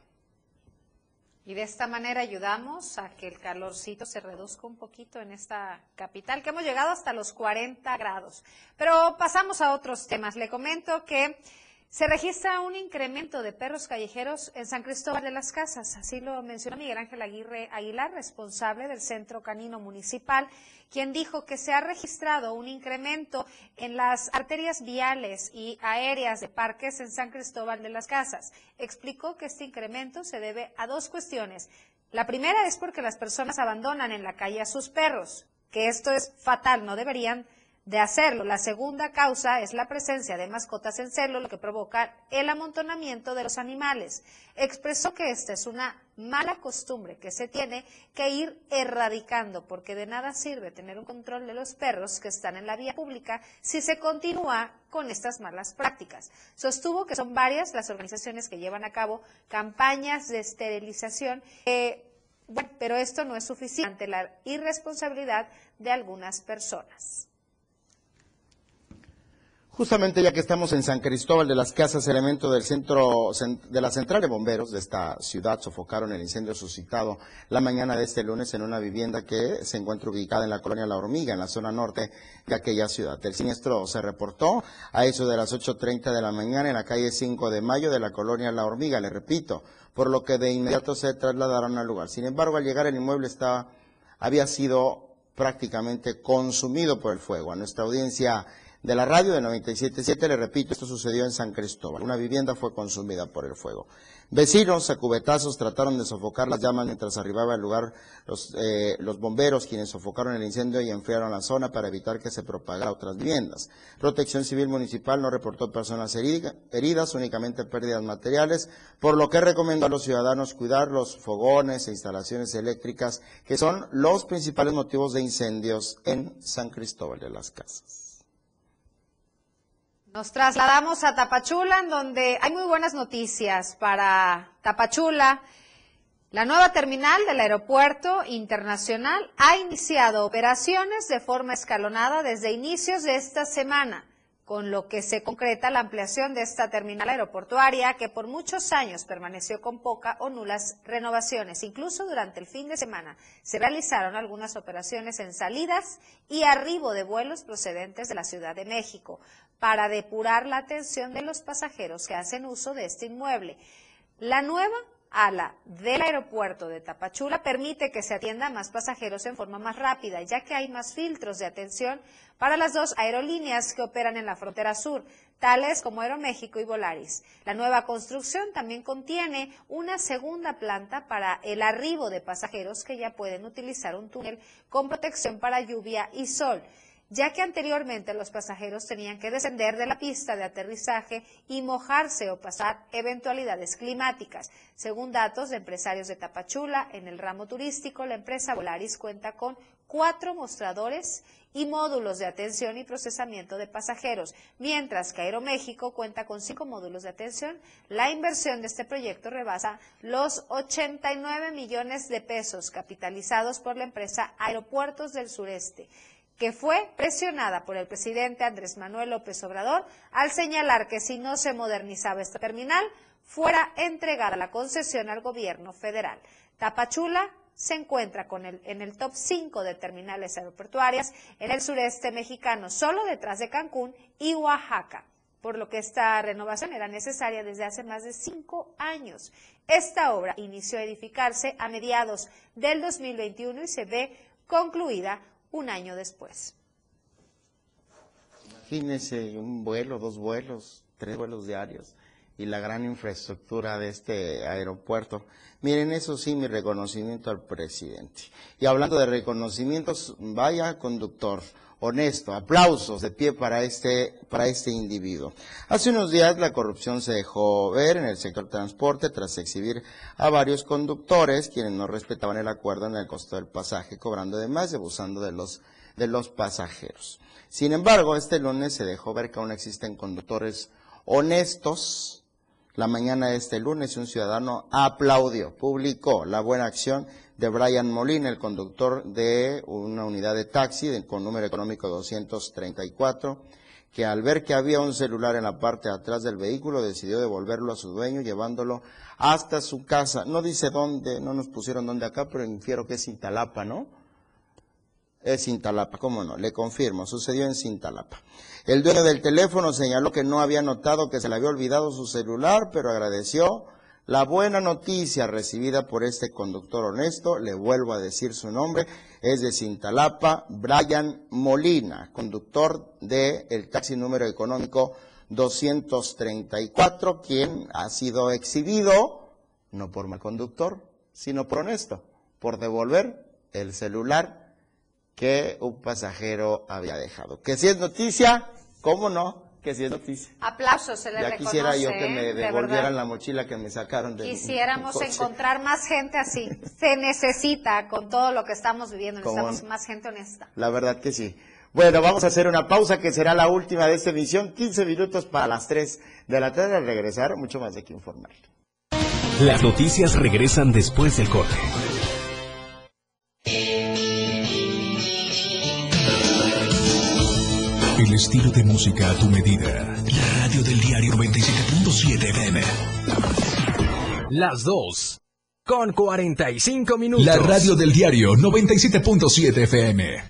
Y de esta manera ayudamos a que el calorcito se reduzca un poquito en esta capital, que hemos llegado hasta los 40 grados. Pero pasamos a otros temas. Le comento que se registra un incremento de perros callejeros en San Cristóbal de las Casas, así lo mencionó Miguel Ángel Aguirre Aguilar, responsable del Centro Canino Municipal, quien dijo que se ha registrado un incremento en las arterias viales y aéreas de parques en San Cristóbal de las Casas. Explicó que este incremento se debe a dos cuestiones. La primera es porque las personas abandonan en la calle a sus perros, que esto es fatal, no deberían de hacerlo. La segunda causa es la presencia de mascotas en celo, lo que provoca el amontonamiento de los animales. Expresó que esta es una mala costumbre que se tiene que ir erradicando, porque de nada sirve tener un control de los perros que están en la vía pública si se continúa con estas malas prácticas. Sostuvo que son varias las organizaciones que llevan a cabo campañas de esterilización. bueno, pero esto no es suficiente ante la irresponsabilidad de algunas personas. Justamente ya que estamos en San Cristóbal de las Casas, elementos del centro de la central de bomberos de esta ciudad sofocaron el incendio suscitado la mañana de este lunes en una vivienda que se encuentra ubicada en la colonia La Hormiga, en la zona norte de aquella ciudad. El siniestro se reportó a eso de las 8.30 de la mañana en la calle 5 de mayo de la colonia La Hormiga, le repito, por lo que de inmediato se trasladaron al lugar. Sin embargo, al llegar el inmueble estaba, había sido prácticamente consumido por el fuego. A nuestra audiencia de la radio de 97.7. Le repito, esto sucedió en San Cristóbal. Una vivienda fue consumida por el fuego. Vecinos a cubetazos trataron de sofocar las llamas mientras arribaba al lugar los, eh, los bomberos quienes sofocaron el incendio y enfriaron la zona para evitar que se propagara a otras viviendas. Protección Civil Municipal no reportó personas herida- heridas, únicamente pérdidas materiales, por lo que recomendó a los ciudadanos cuidar los fogones e instalaciones eléctricas que son los principales motivos de incendios en San Cristóbal de las Casas. Nos trasladamos a Tapachula, en donde hay muy buenas noticias para Tapachula. La nueva terminal del Aeropuerto Internacional ha iniciado operaciones de forma escalonada desde inicios de esta semana, con lo que se concreta la ampliación de esta terminal aeroportuaria que por muchos años permaneció con poca o nulas renovaciones. Incluso durante el fin de semana se realizaron algunas operaciones en salidas y arribo de vuelos procedentes de la Ciudad de México para depurar la atención de los pasajeros que hacen uso de este inmueble. La nueva ala del aeropuerto de Tapachula permite que se atienda a más pasajeros en forma más rápida, ya que hay más filtros de atención para las dos aerolíneas que operan en la frontera sur, tales como Aeroméxico y Volaris. La nueva construcción también contiene una segunda planta para el arribo de pasajeros que ya pueden utilizar un túnel con protección para lluvia y sol ya que anteriormente los pasajeros tenían que descender de la pista de aterrizaje y mojarse o pasar eventualidades climáticas. Según datos de empresarios de Tapachula, en el ramo turístico, la empresa Volaris cuenta con cuatro mostradores y módulos de atención y procesamiento de pasajeros, mientras que Aeroméxico cuenta con cinco módulos de atención. La inversión de este proyecto rebasa los 89 millones de pesos capitalizados por la empresa Aeropuertos del Sureste que fue presionada por el presidente Andrés Manuel López Obrador al señalar que si no se modernizaba esta terminal, fuera entregada la concesión al gobierno federal. Tapachula se encuentra con el, en el top 5 de terminales aeroportuarias en el sureste mexicano, solo detrás de Cancún y Oaxaca, por lo que esta renovación era necesaria desde hace más de cinco años. Esta obra inició a edificarse a mediados del 2021 y se ve concluida un año después. Imagínese un vuelo, dos vuelos, tres vuelos diarios y la gran infraestructura de este aeropuerto. Miren, eso sí, mi reconocimiento al presidente. Y hablando de reconocimientos, vaya conductor, honesto, aplausos de pie para este, para este individuo. Hace unos días la corrupción se dejó ver en el sector transporte tras exhibir a varios conductores quienes no respetaban el acuerdo en el costo del pasaje, cobrando de más y abusando de los, de los pasajeros. Sin embargo, este lunes se dejó ver que aún existen conductores honestos. La mañana de este lunes un ciudadano aplaudió, publicó la buena acción de Brian Molina, el conductor de una unidad de taxi con número económico 234, que al ver que había un celular en la parte de atrás del vehículo decidió devolverlo a su dueño llevándolo hasta su casa. No dice dónde, no nos pusieron dónde acá, pero infiero que es Cintalapa, ¿no? Es Cintalapa, cómo no, le confirmo, sucedió en Cintalapa. El dueño del teléfono señaló que no había notado que se le había olvidado su celular, pero agradeció la buena noticia recibida por este conductor honesto. Le vuelvo a decir su nombre, es de Cintalapa, Brian Molina, conductor del el taxi número económico 234, quien ha sido exhibido, no por mal conductor, sino por honesto, por devolver el celular que un pasajero había dejado. Que si es noticia, ¿cómo no? Que si es noticia. Aplausos se le Ya reconoce. quisiera yo que ¿eh? me De devolvieran la mochila que me sacaron de Quisiéramos coche. encontrar más gente así. Se necesita con todo lo que estamos viviendo. ¿Cómo Necesitamos no? más gente honesta. La verdad que sí. Bueno, vamos a hacer una pausa que será la última de esta emisión. 15 minutos para las 3 de la tarde. Al regresar, mucho más de que informar. Las noticias regresan después del corte. El estilo de música a tu medida. La radio del diario 97.7 FM. Las 2. Con 45 minutos. La radio del diario 97.7 FM.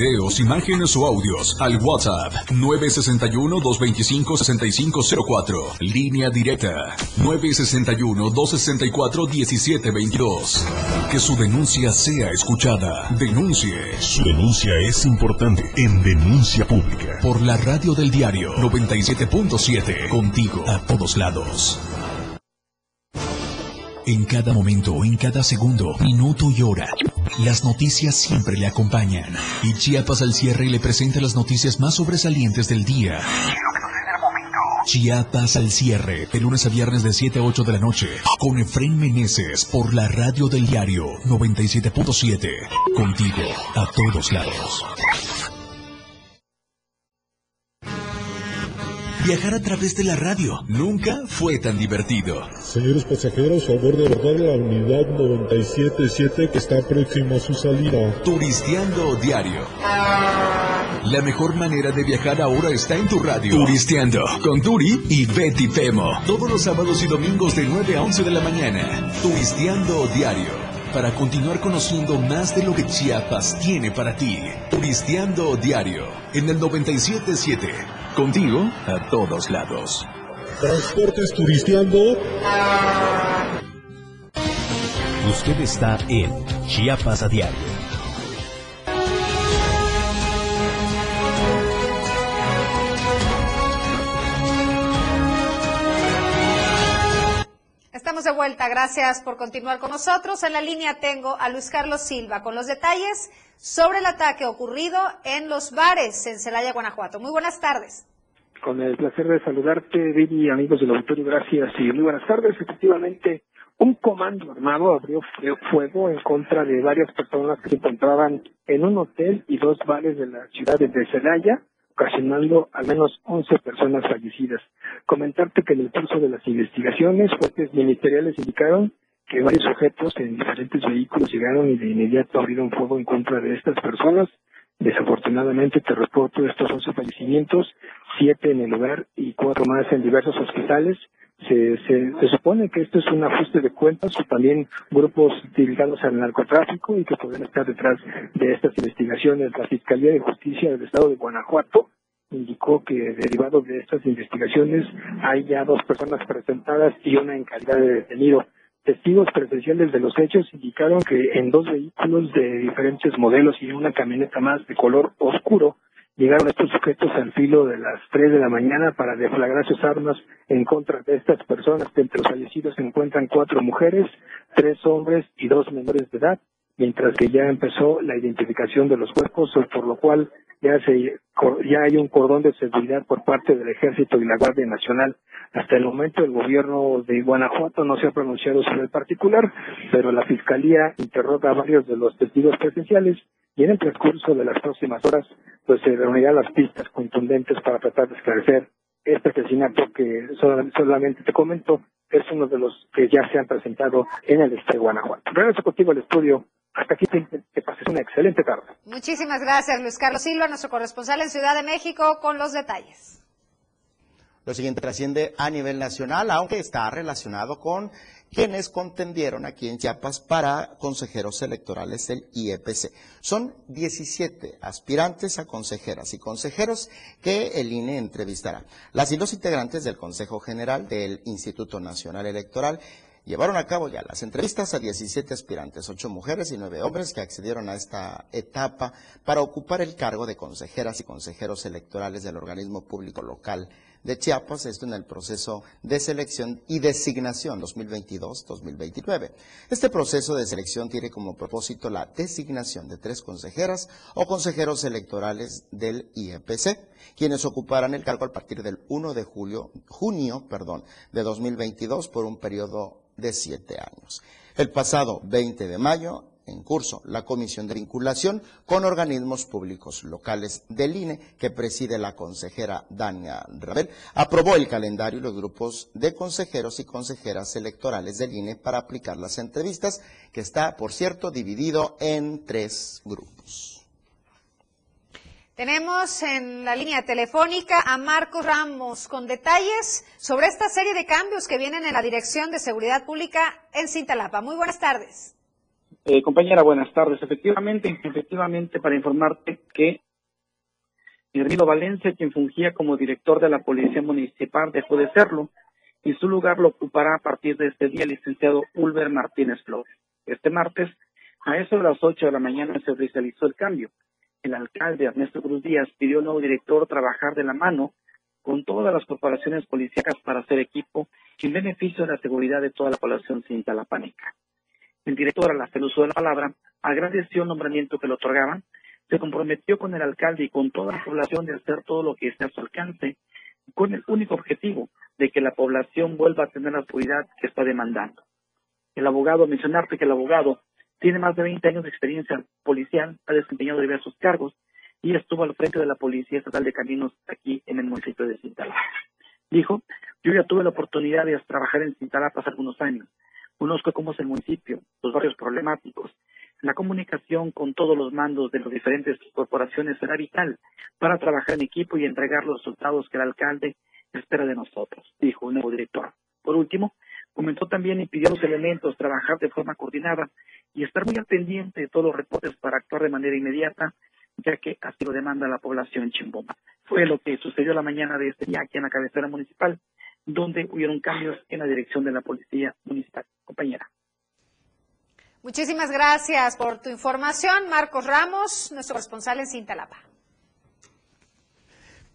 imágenes o audios al WhatsApp 961-225-6504. Línea directa 961-264-1722. Que su denuncia sea escuchada. Denuncie. Su denuncia es importante en denuncia pública. Por la radio del diario 97.7. Contigo a todos lados. En cada momento, en cada segundo, minuto y hora, las noticias siempre le acompañan. Y Chiapas al cierre le presenta las noticias más sobresalientes del día. Chiapas al cierre, de lunes a viernes de 7 a 8 de la noche, con Efren Meneses por la radio del diario 97.7. Contigo, a todos lados. Viajar a través de la radio nunca fue tan divertido. Señores pasajeros, favor de abordar la unidad 977 que está próximo a su salida. Turisteando diario. La mejor manera de viajar ahora está en tu radio. Turisteando con Turi y Betty Pemo. Todos los sábados y domingos de 9 a 11 de la mañana. Turisteando diario. Para continuar conociendo más de lo que Chiapas tiene para ti. Turisteando diario. En el 977. Contigo a todos lados. Transportes turisteando. Usted está en Chiapas a diario. De vuelta, gracias por continuar con nosotros. En la línea tengo a Luis Carlos Silva con los detalles sobre el ataque ocurrido en los bares en Celaya, Guanajuato. Muy buenas tardes. Con el placer de saludarte, Vivi, amigos del auditorio, gracias y muy buenas tardes. Efectivamente, un comando armado abrió fuego en contra de varias personas que se encontraban en un hotel y dos bares de la ciudad de Celaya, ocasionando al menos 11 personas fallecidas. Comentarte que en el curso de las investigaciones, fuentes ministeriales indicaron que varios sujetos en diferentes vehículos llegaron y de inmediato abrieron fuego en contra de estas personas. Desafortunadamente te reporto estos 11 fallecimientos, siete en el lugar y cuatro más en diversos hospitales. Se, se, se, supone que esto es un ajuste de cuentas o también grupos dedicados al narcotráfico y que pueden estar detrás de estas investigaciones. La Fiscalía de Justicia del Estado de Guanajuato indicó que derivado de estas investigaciones hay ya dos personas presentadas y una en calidad de detenido. Testigos presenciales de los hechos indicaron que en dos vehículos de diferentes modelos y una camioneta más de color oscuro llegaron estos sujetos al filo de las 3 de la mañana para deflagrar sus armas en contra de estas personas. Entre los fallecidos se encuentran cuatro mujeres, tres hombres y dos menores de edad, mientras que ya empezó la identificación de los cuerpos, por lo cual ya, se, ya hay un cordón de seguridad por parte del Ejército y la Guardia Nacional. Hasta el momento el gobierno de Guanajuato no se ha pronunciado sobre el particular, pero la Fiscalía interroga a varios de los testigos presenciales y en el transcurso de las próximas horas pues se reunirán las pistas contundentes para tratar de esclarecer este asesinato que solamente te comento es uno de los que ya se han presentado en el estado de Guanajuato. Regreso contigo al estudio. Hasta aquí que pases una excelente tarde. Muchísimas gracias, Luis Carlos Silva, nuestro corresponsal en Ciudad de México, con los detalles. Lo siguiente trasciende a nivel nacional, aunque está relacionado con quienes contendieron aquí en Chiapas para consejeros electorales del IEPC. Son 17 aspirantes a consejeras y consejeros que el INE entrevistará. Las y los integrantes del Consejo General del Instituto Nacional Electoral llevaron a cabo ya las entrevistas a 17 aspirantes, 8 mujeres y 9 hombres que accedieron a esta etapa para ocupar el cargo de consejeras y consejeros electorales del organismo público local de Chiapas, esto en el proceso de selección y designación 2022-2029. Este proceso de selección tiene como propósito la designación de tres consejeras o consejeros electorales del IEPC, quienes ocuparán el cargo a partir del 1 de julio, junio perdón, de 2022 por un periodo de siete años. El pasado 20 de mayo, en curso la comisión de vinculación con organismos públicos locales del INE que preside la consejera Dania Rabel, aprobó el calendario y los grupos de consejeros y consejeras electorales del INE para aplicar las entrevistas, que está, por cierto, dividido en tres grupos. Tenemos en la línea telefónica a Marcos Ramos con detalles sobre esta serie de cambios que vienen en la Dirección de Seguridad Pública en Cintalapa. Muy buenas tardes. Eh, compañera, buenas tardes. Efectivamente, efectivamente, para informarte que Hermilo Valencia, quien fungía como director de la Policía Municipal, dejó de serlo y su lugar lo ocupará a partir de este día el licenciado Ulver Martínez Flores. Este martes, a eso de las 8 de la mañana, se oficializó el cambio. El alcalde Ernesto Cruz Díaz pidió al nuevo director trabajar de la mano con todas las corporaciones policíacas para hacer equipo en beneficio de la seguridad de toda la población cintalapánica. El director, al hacer uso de la palabra, agradeció el nombramiento que le otorgaban, se comprometió con el alcalde y con toda la población de hacer todo lo que esté a su alcance, con el único objetivo de que la población vuelva a tener la seguridad que está demandando. El abogado, mencionarte que el abogado tiene más de 20 años de experiencia policial, ha desempeñado diversos cargos y estuvo al frente de la Policía Estatal de Caminos aquí en el municipio de Cintalapa. Dijo, yo ya tuve la oportunidad de trabajar en Cintalapa hace algunos años Conozco cómo es el municipio, los barrios problemáticos. La comunicación con todos los mandos de las diferentes corporaciones será vital para trabajar en equipo y entregar los resultados que el alcalde espera de nosotros, dijo el nuevo director. Por último, comentó también y pidió los elementos trabajar de forma coordinada y estar muy al pendiente de todos los reportes para actuar de manera inmediata, ya que así lo demanda la población chimboma. Fue lo que sucedió la mañana de este día aquí en la cabecera municipal donde hubieron cambios en la dirección de la Policía Municipal. Compañera. Muchísimas gracias por tu información, Marcos Ramos, nuestro responsable en Cintalapa.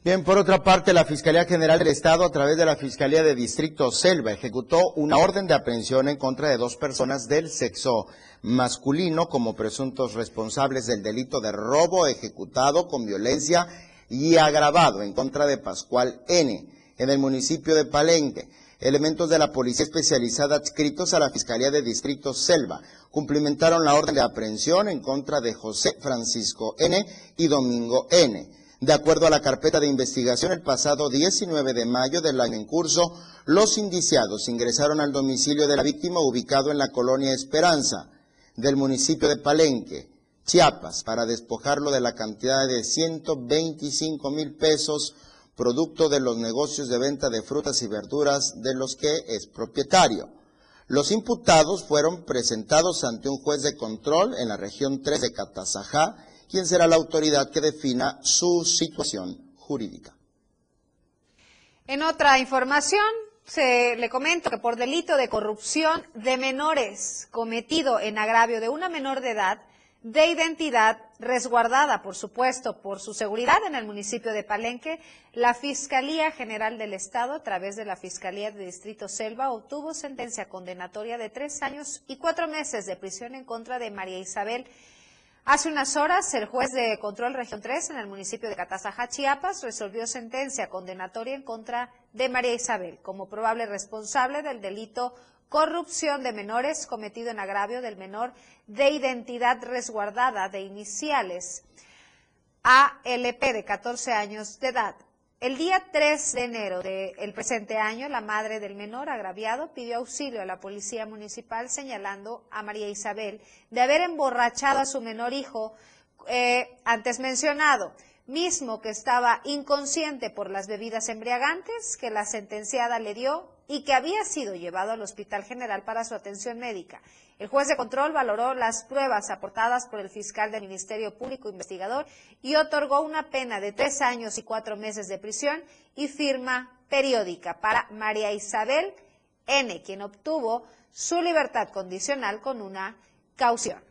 Bien, por otra parte, la Fiscalía General del Estado, a través de la Fiscalía de Distrito Selva, ejecutó una orden de aprehensión en contra de dos personas del sexo masculino como presuntos responsables del delito de robo ejecutado con violencia y agravado en contra de Pascual N en el municipio de Palenque. Elementos de la Policía Especializada adscritos a la Fiscalía de Distrito Selva cumplimentaron la orden de aprehensión en contra de José Francisco N. y Domingo N. De acuerdo a la carpeta de investigación, el pasado 19 de mayo del año en curso, los indiciados ingresaron al domicilio de la víctima ubicado en la colonia Esperanza del municipio de Palenque, Chiapas, para despojarlo de la cantidad de 125 mil pesos producto de los negocios de venta de frutas y verduras de los que es propietario. Los imputados fueron presentados ante un juez de control en la región 3 de Catazajá, quien será la autoridad que defina su situación jurídica. En otra información, se le comento que por delito de corrupción de menores cometido en agravio de una menor de edad, de identidad resguardada, por supuesto, por su seguridad en el municipio de Palenque, la Fiscalía General del Estado, a través de la Fiscalía de Distrito Selva, obtuvo sentencia condenatoria de tres años y cuatro meses de prisión en contra de María Isabel. Hace unas horas, el juez de control región 3 en el municipio de Catazajá, Chiapas, resolvió sentencia condenatoria en contra de María Isabel como probable responsable del delito corrupción de menores cometido en agravio del menor de identidad resguardada de iniciales ALP de 14 años de edad. El día 3 de enero del presente año, la madre del menor agraviado pidió auxilio a la policía municipal señalando a María Isabel de haber emborrachado a su menor hijo eh, antes mencionado mismo que estaba inconsciente por las bebidas embriagantes que la sentenciada le dio y que había sido llevado al Hospital General para su atención médica. El juez de control valoró las pruebas aportadas por el fiscal del Ministerio Público Investigador y otorgó una pena de tres años y cuatro meses de prisión y firma periódica para María Isabel N., quien obtuvo su libertad condicional con una caución.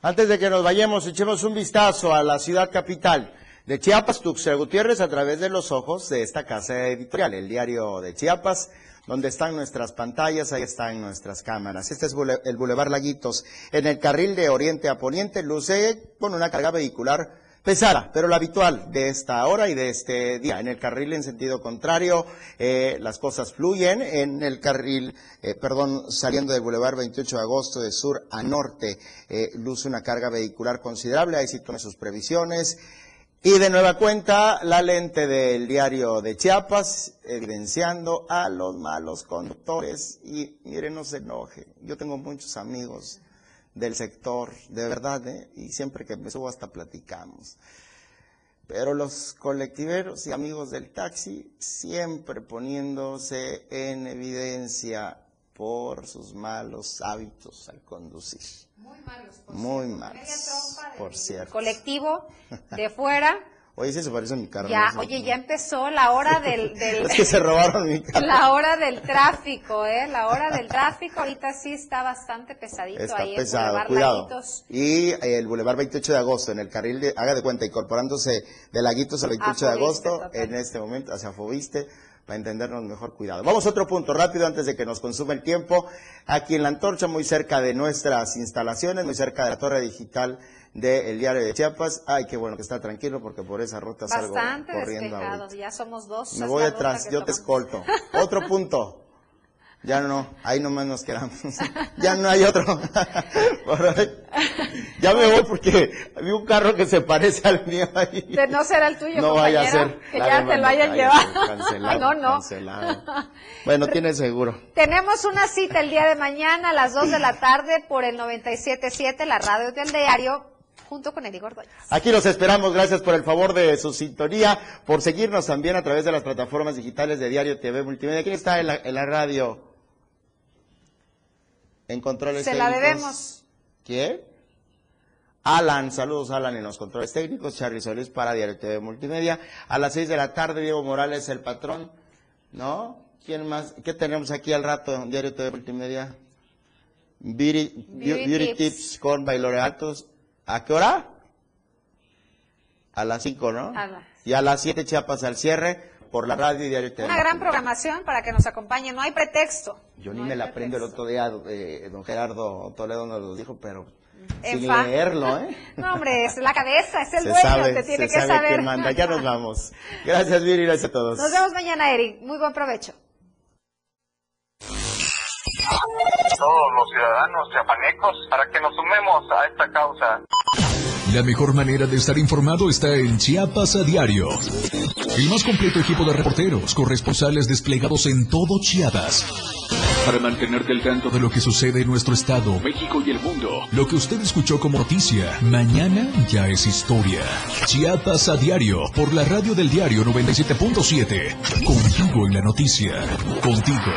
Antes de que nos vayamos, echemos un vistazo a la ciudad capital. De Chiapas, Tuxtla Gutiérrez, a través de los ojos de esta casa editorial, el diario de Chiapas, donde están nuestras pantallas, ahí están nuestras cámaras. Este es el Boulevard Laguitos. En el carril de oriente a poniente luce con una carga vehicular pesada, pero la habitual de esta hora y de este día. En el carril en sentido contrario, eh, las cosas fluyen. En el carril, eh, perdón, saliendo del Boulevard 28 de agosto de sur a norte, eh, luce una carga vehicular considerable. Ahí sí tome sus previsiones. Y de nueva cuenta, la lente del diario de Chiapas, evidenciando a los malos conductores. Y miren, no se enoje. Yo tengo muchos amigos del sector, de verdad, ¿eh? y siempre que me subo hasta platicamos. Pero los colectiveros y amigos del taxi siempre poniéndose en evidencia por sus malos hábitos al conducir. Muy malos. por Muy cierto. malos, por cierto. Colectivo de fuera. Oye, sí se parece a mi carro. Ya, ¿no? oye, ya empezó la hora del, del- Es que se robaron mi carro. la hora del tráfico, ¿eh? La hora del tráfico ahorita sí está bastante pesadito Está ahí pesado, Boulevard cuidado. Laguitos. Y el Boulevard 28 de agosto, en el carril de, haga de cuenta, incorporándose de Laguitos al 28 de Fobiste, agosto, total. en este momento, hacia Fobiste, para entendernos mejor, cuidado. Vamos a otro punto rápido antes de que nos consuma el tiempo. Aquí en la antorcha, muy cerca de nuestras instalaciones, muy cerca de la torre digital del diario de Chiapas. Ay, qué bueno que está tranquilo porque por esa ruta salgo Bastante corriendo despejado, ahorita. ya somos dos. Me voy que yo te escolto. Otro punto. Ya no, ahí nomás nos quedamos. ya no hay otro. Ya me voy porque vi un carro que se parece al mío ahí. De no será el tuyo, No vaya a ser que ya te lo hayan llevado. cancelado, no, no. cancelado. Bueno, tiene seguro. Tenemos una cita el día de mañana a las 2 de la tarde por el 97.7, la radio del diario, junto con Eddie Ordóñez. Aquí los esperamos. Gracias por el favor de su sintonía, por seguirnos también a través de las plataformas digitales de Diario TV Multimedia. ¿Quién está en la, en la radio? En controles Se la técnicos. debemos. ¿Quién? Alan, saludos Alan en los controles técnicos, Charly Solís para Diario TV Multimedia. A las 6 de la tarde, Diego Morales, el patrón, ¿no? ¿Quién más? ¿Qué tenemos aquí al rato en Diario TV Multimedia? Beauty, Beauty Beauty Tips. Tips con Bailoreatos. ¿A qué hora? A las 5, ¿no? A Y a las 7 Chiapas al cierre por la radio y Diario TV. Una gran programación para que nos acompañe, no hay pretexto. Yo ni No me la aprendo el otro día, eh, don Gerardo Toledo nos lo dijo, pero sin leerlo, ¿eh? No, hombre, es la cabeza, es el se dueño, sabe, te tiene se que sabe saber. quién manda. Ya nos vamos. Gracias, Viri, gracias a todos. Nos vemos mañana, Eric. Muy buen provecho. todos los ciudadanos chiapanecos para que nos sumemos a esta causa. La mejor manera de estar informado está en Chiapas a diario. El más completo equipo de reporteros, corresponsales desplegados en todo Chiapas. Para mantenerte al tanto de lo que sucede en nuestro estado, México y el mundo. Lo que usted escuchó como noticia, mañana ya es historia. Chiapas a diario, por la radio del diario 97.7. Contigo en la noticia. Contigo.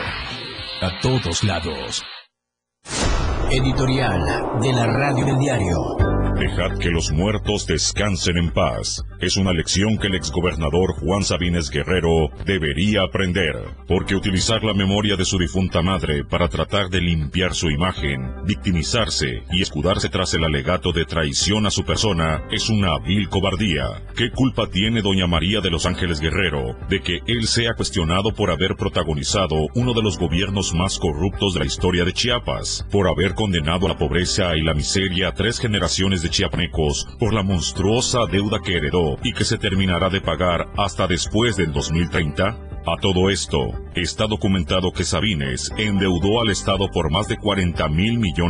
A todos lados. Editorial de la radio del diario. Dejad que los muertos descansen en paz. Es una lección que el exgobernador Juan Sabines Guerrero debería aprender, porque utilizar la memoria de su difunta madre para tratar de limpiar su imagen, victimizarse y escudarse tras el alegato de traición a su persona es una vil cobardía. ¿Qué culpa tiene doña María de los Ángeles Guerrero de que él sea cuestionado por haber protagonizado uno de los gobiernos más corruptos de la historia de Chiapas, por haber condenado a la pobreza y la miseria a tres generaciones de chiapanecos por la monstruosa deuda que heredó y que se terminará de pagar hasta después del 2030? A todo esto, está documentado que Sabines endeudó al Estado por más de 40 mil millones